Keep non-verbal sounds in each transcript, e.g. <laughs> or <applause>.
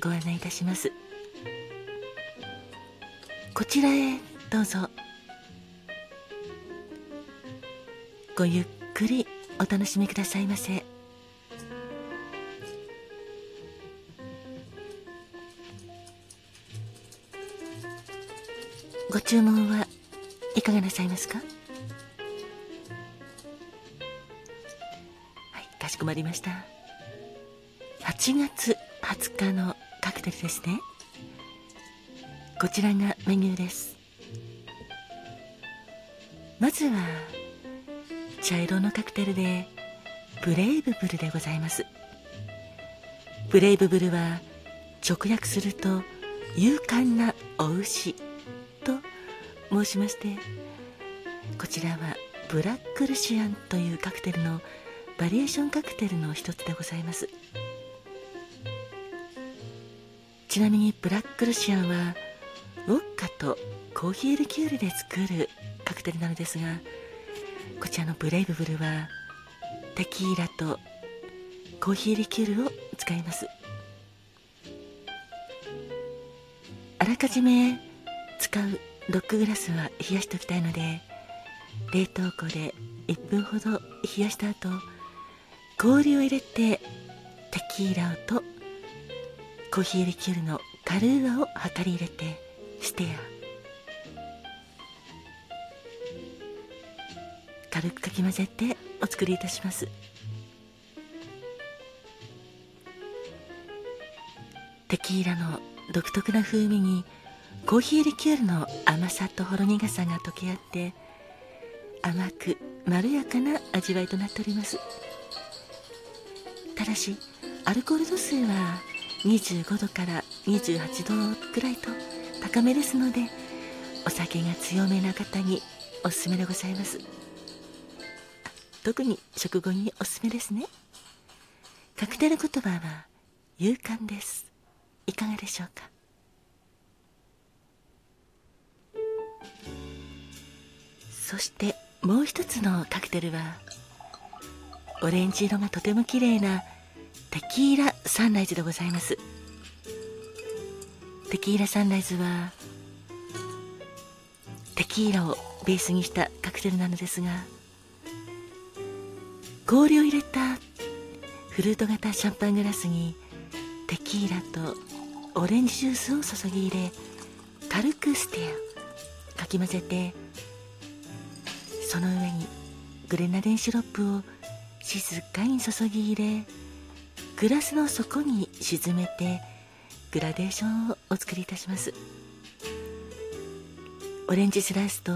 ご案内いたします。こちらへどうぞ。ごゆっくりお楽しみくださいませ。ご注文はいかがなさいますか？はいかしこまりました。8月20日のクテルですね。こちらがメニューです。まずは茶色のカクテルでブレイブブルでございます。ブレイブブルは直訳すると勇敢なお牛と申しましてこちらはブラックルシアンというカクテルのバリエーションカクテルの一つでございます。ちなみにブラックルシアンはウォッカとコーヒーリキュールで作るカクテルなのですがこちらのブレイブブルはテキーラとコーヒーリキュールを使います。あらかじめ使うロックグラスは冷やしておきたいので冷凍庫で1分ほど冷やした後氷を入れてテキーラとコーヒーリキュールのカルーアを量り入れてステア軽くかき混ぜてお作りいたします。テキーラの独特な風味にコーヒーリキュールの甘さとほろ苦さが溶け合って甘くまろやかな味わいとなっております。ただしアルコール度数は25度から28度くらいと高めですのでお酒が強めな方におすすめでございます。特に食後におすすめですね。カクテル言葉は勇敢です。いかがでしょうか？そしてもう一つのカクテルはオレンジ色がとても綺麗なテキーラサンライズでございます。テキーラサンライズはテキーラをベースにしたカクテルなのですが氷を入れたフルート型シャンパングラスにテキーラとオレンジジュースを注ぎ入れ軽くステアかき混ぜてその上にグレナデンシロップを静かに注ぎ入れグラスの底に沈めてグラデーションをお作りいたします。オレンジスライスと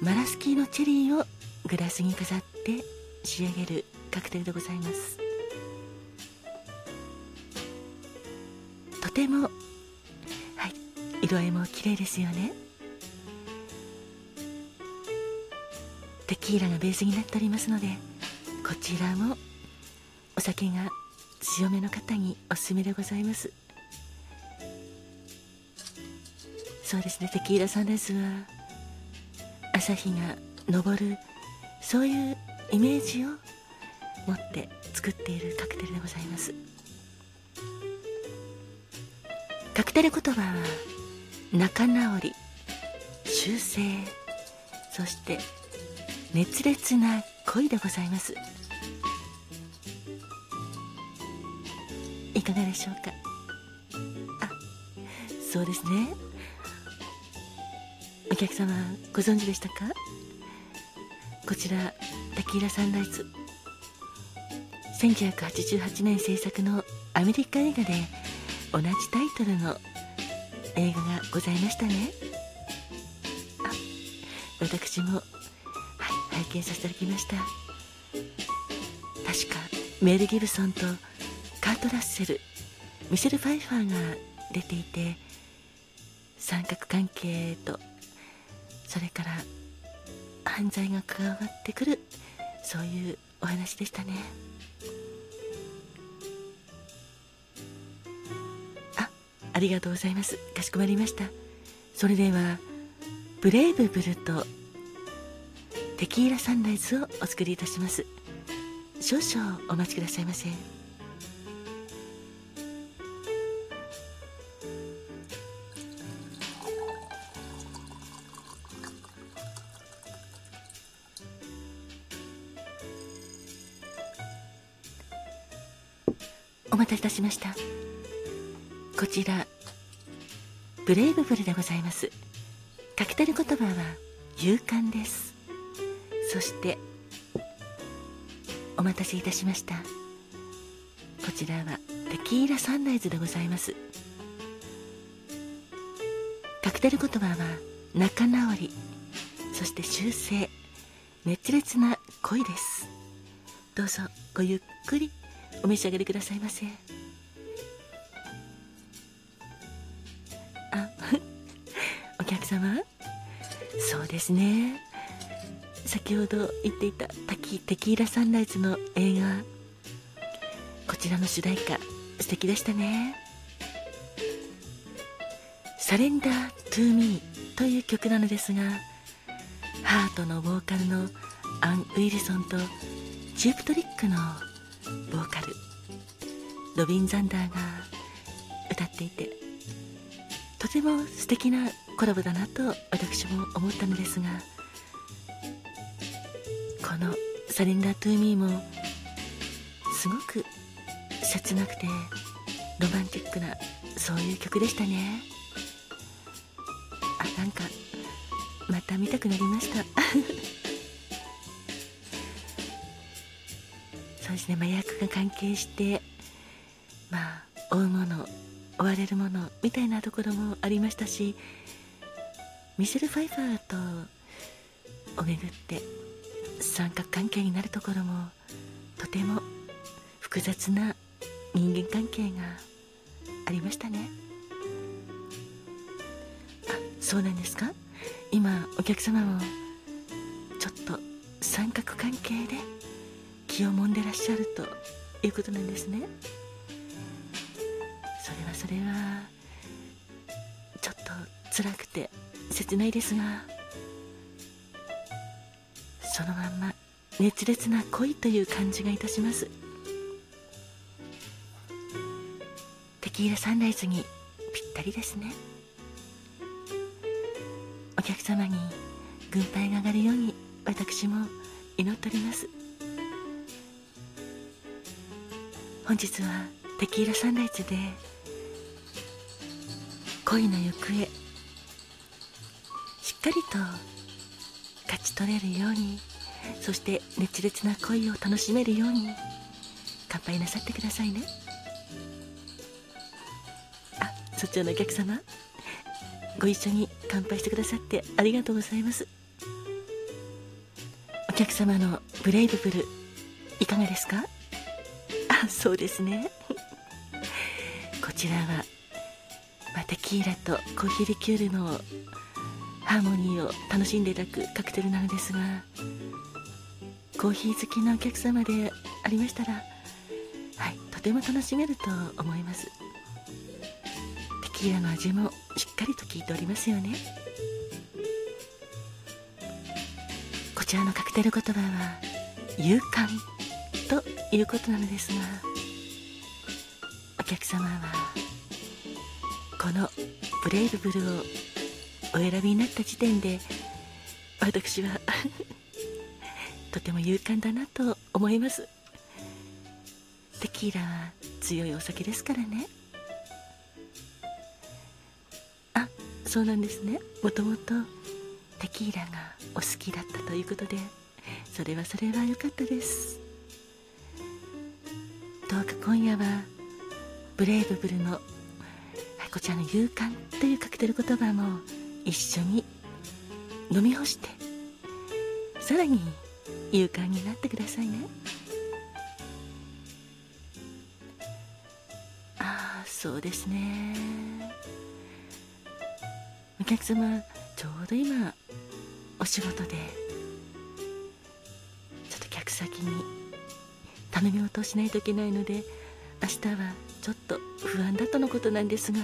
マラスキーのチェリーをグラスに飾って仕上げるカクテルでございます。とてもはい色合いも綺麗ですよね。テキーラがベースになっておりますのでこちらもお酒が強めの方におすすめでございます。そうですねテキーラサンライズは朝日が昇るそういうイメージを持って作っているカクテルでございます。カクテル言葉は仲直り修正そして熱烈な恋でございます。かがでしょうか？あそうですね。お客様ご存知でしたか？こちらテキーラサンライズ。1988年制作のアメリカ映画で同じタイトルの映画がございましたね。あ私もはい拝見させていただきました。確かメール・ギブソンとカート・ラッセル。ミシェル・ファイファーが出ていて三角関係とそれから犯罪が関わってくる。そういうお話でしたね。あありがとうございます。かしこまりました。それではブレイブブルとテキーラサンライズをお作りいたします。少々お待ちくださいませ。しました。こちらブレイブブルでございます。カクテル言葉は勇敢です。そしてお待たせいたしました。こちらはテキーラサンライズでございます。カクテル言葉は仲直り。そして修正。熱烈な恋です。どうぞごゆっくりお召し上がりくださいませ。様？そうですね。先ほど言っていた滝テキーラサンライズの映画。こちらの主題歌素敵でしたね「Surrender to Me」という曲なのですがハートのボーカルのアン・ウィルソンとチープトリックのボーカルロビン・ザンダーが歌っていてとても素敵なコラボだなと私も思ったのですがこの「Surrender to Me」もすごく切なくてロマンティックなそういう曲でしたね。あなんかまた見たくなりました。<laughs> そうですね麻薬が関係してまあ追うもの追われるものみたいなところもありましたしミシェル・ファイファーとをめぐって三角関係になるところもとても複雑な人間関係がありましたね。あそうなんですか？今お客様もちょっと三角関係で気をもんでらっしゃるということなんですね。それはそれはちょっと辛くて切ないですがそのまんま熱烈な恋という感じがいたします。テキーラサンライズにぴったりですね。お客様に軍配が上がるように私も祈っております。本日はテキーラサンライズで恋の行方かりと勝ち取れるようにそして熱烈な恋を楽しめるように乾杯なさってくださいね。あそちらのお客様ご一緒に乾杯してくださってありがとうございます。お客様のブレイブブルいかがですか？あそうですね。こちらは、まあ、テキーラとコーヒーリキュールのハーモニーを楽しんでいただくカクテルなのですがコーヒー好きなお客様でありましたらはいとても楽しめると思います。テキーラの味もしっかりと効いておりますよね。こちらのカクテル言葉は勇敢ということなのですがお客様はこのブレイブブルをお選びになった時点で私は <laughs> とても勇敢だなと思います。テキーラは強いお酒ですからね。あそうなんですね。もともとテキーラがお好きだったということでそれはそれは良かったです。どうか今夜はブレイブブルの、こちらの勇敢というかけてる言葉も一緒に飲み干してさらに勇敢になってくださいね。ああそうですね。お客様ちょうど今お仕事でちょっと客先に頼み事をしないといけないので明日はちょっと不安だとのことなんですが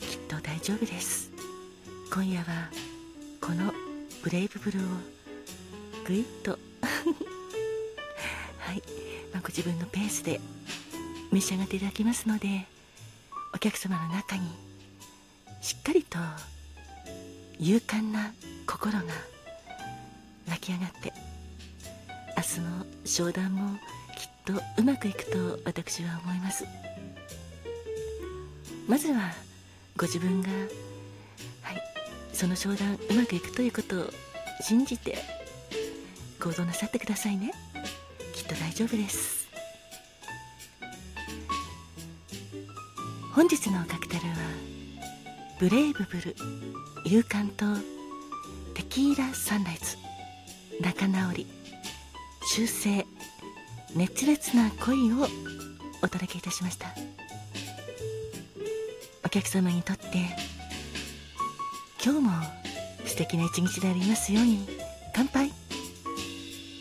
きっと大丈夫です。今夜はこのブレイブブルーをぐいっと。<laughs> はい、まあ、ご自分のペースで召し上がっていただきますのでお客様の中にしっかりと勇敢な心が湧き上がって明日の商談もきっとうまくいくと私は思います。まずはご自分がその商談うまくいくということを信じて行動なさってくださいね。きっと大丈夫です。本日のカクテルはブレイブブル勇敢とテキーラサンライズ仲直り修正熱烈な恋をお届けいたしました。お客様にとって今日も素敵な一日でありますように。乾杯。